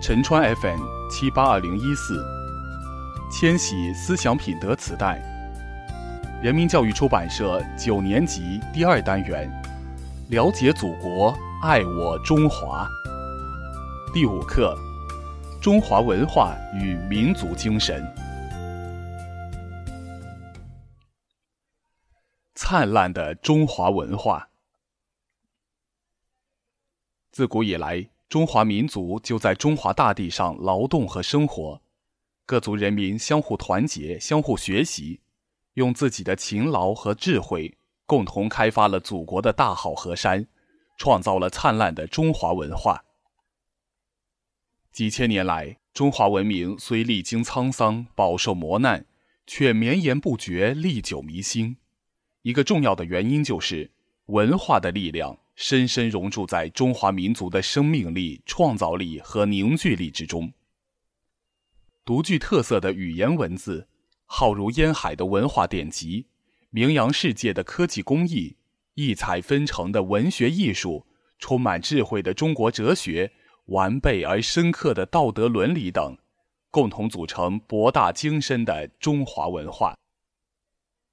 陈川 FM 七八二零一四，千禧思想品德磁带，人民教育出版社九年级第二单元，了解祖国，爱我中华。第五课，中华文化与民族精神。灿烂的中华文化，自古以来。中华民族就在中华大地上劳动和生活，各族人民相互团结、相互学习，用自己的勤劳和智慧，共同开发了祖国的大好河山，创造了灿烂的中华文化。几千年来，中华文明虽历经沧桑、饱受磨难，却绵延不绝、历久弥新。一个重要的原因就是文化的力量。深深融入在中华民族的生命力、创造力和凝聚力之中。独具特色的语言文字，浩如烟海的文化典籍，名扬世界的科技工艺，异彩纷呈的文学艺术，充满智慧的中国哲学，完备而深刻的道德伦理等，共同组成博大精深的中华文化。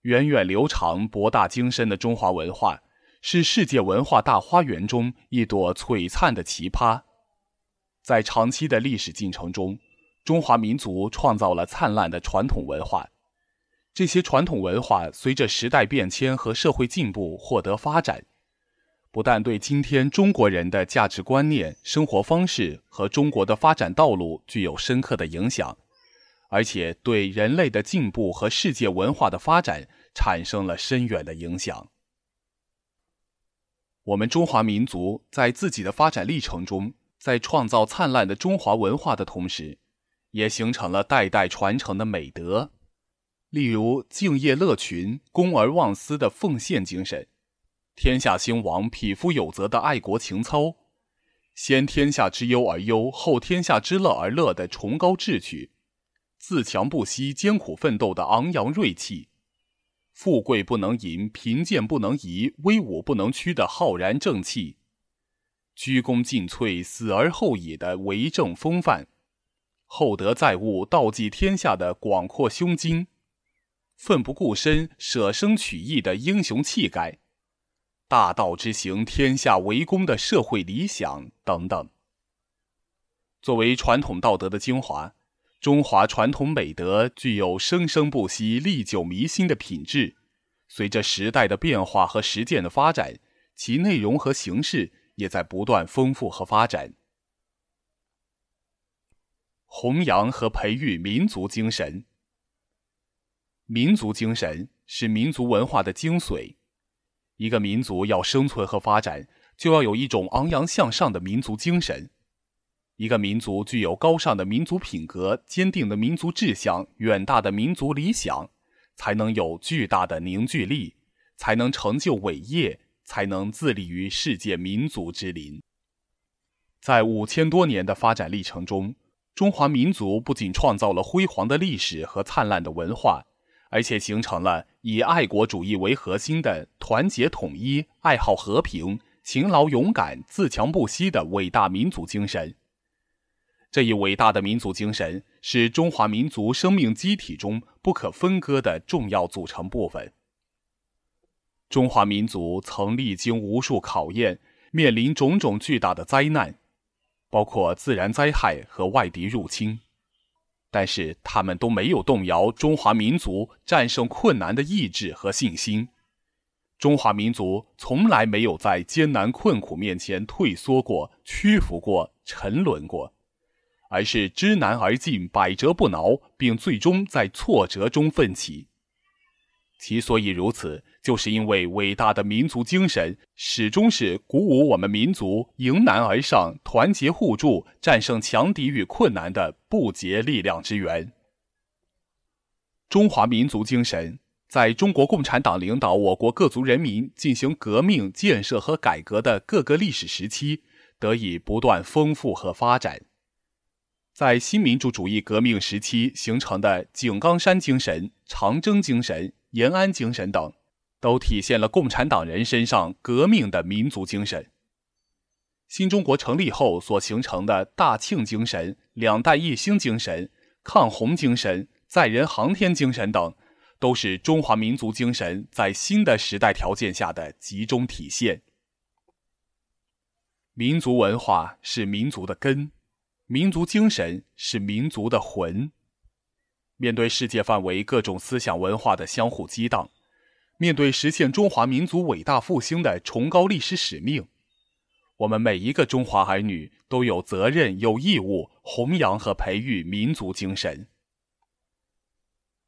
源远流长、博大精深的中华文化。是世界文化大花园中一朵璀璨的奇葩，在长期的历史进程中，中华民族创造了灿烂的传统文化。这些传统文化随着时代变迁和社会进步获得发展，不但对今天中国人的价值观念、生活方式和中国的发展道路具有深刻的影响，而且对人类的进步和世界文化的发展产生了深远的影响。我们中华民族在自己的发展历程中，在创造灿烂的中华文化的同时，也形成了代代传承的美德，例如敬业乐群、公而忘私的奉献精神，天下兴亡、匹夫有责的爱国情操，先天下之忧而忧，后天下之乐而乐的崇高志趣，自强不息、艰苦奋斗的昂扬锐气。富贵不能淫，贫贱不能移，威武不能屈的浩然正气；鞠躬尽瘁，死而后已的为政风范；厚德载物，道济天下的广阔胸襟；奋不顾身，舍生取义的英雄气概；大道之行，天下为公的社会理想等等。作为传统道德的精华。中华传统美德具有生生不息、历久弥新的品质，随着时代的变化和实践的发展，其内容和形式也在不断丰富和发展。弘扬和培育民族精神。民族精神是民族文化的精髓。一个民族要生存和发展，就要有一种昂扬向上的民族精神。一个民族具有高尚的民族品格、坚定的民族志向、远大的民族理想，才能有巨大的凝聚力，才能成就伟业，才能自立于世界民族之林。在五千多年的发展历程中，中华民族不仅创造了辉煌的历史和灿烂的文化，而且形成了以爱国主义为核心的团结统一、爱好和平、勤劳勇敢、自强不息的伟大民族精神。这一伟大的民族精神是中华民族生命机体中不可分割的重要组成部分。中华民族曾历经无数考验，面临种种巨大的灾难，包括自然灾害和外敌入侵，但是他们都没有动摇中华民族战胜困难的意志和信心。中华民族从来没有在艰难困苦面前退缩过、屈服过、沉沦过。而是知难而进，百折不挠，并最终在挫折中奋起。其所以如此，就是因为伟大的民族精神始终是鼓舞我们民族迎难而上、团结互助、战胜强敌与困难的不竭力量之源。中华民族精神在中国共产党领导我国各族人民进行革命、建设和改革的各个历史时期，得以不断丰富和发展。在新民主主义革命时期形成的井冈山精神、长征精神、延安精神等，都体现了共产党人身上革命的民族精神。新中国成立后所形成的大庆精神、两弹一星精神、抗洪精神、载人航天精神等，都是中华民族精神在新的时代条件下的集中体现。民族文化是民族的根，民族精神是民族的魂。面对世界范围各种思想文化的相互激荡，面对实现中华民族伟大复兴的崇高历史使命。我们每一个中华儿女都有责任、有义务弘扬和培育民族精神。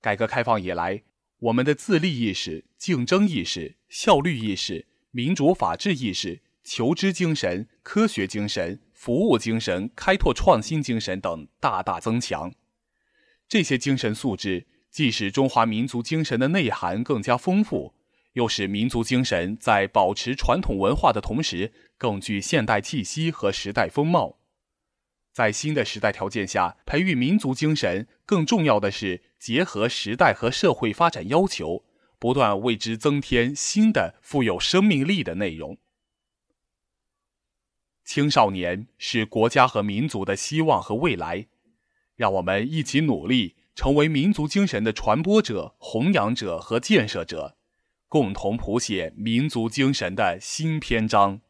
改革开放以来，我们的自立意识、竞争意识、效率意识、民主法治意识、求知精神、科学精神、服务精神、开拓创新精神等大大增强。这些精神素质既使中华民族精神的内涵更加丰富。又使民族精神在保持传统文化的同时，更具现代气息和时代风貌。在新的时代条件下，培育民族精神，更重要的是结合时代和社会发展要求，不断为之增添新的富有生命力的内容。青少年是国家和民族的希望和未来，让我们一起努力，成为民族精神的传播者、弘扬者和建设者。共同谱写民族精神的新篇章。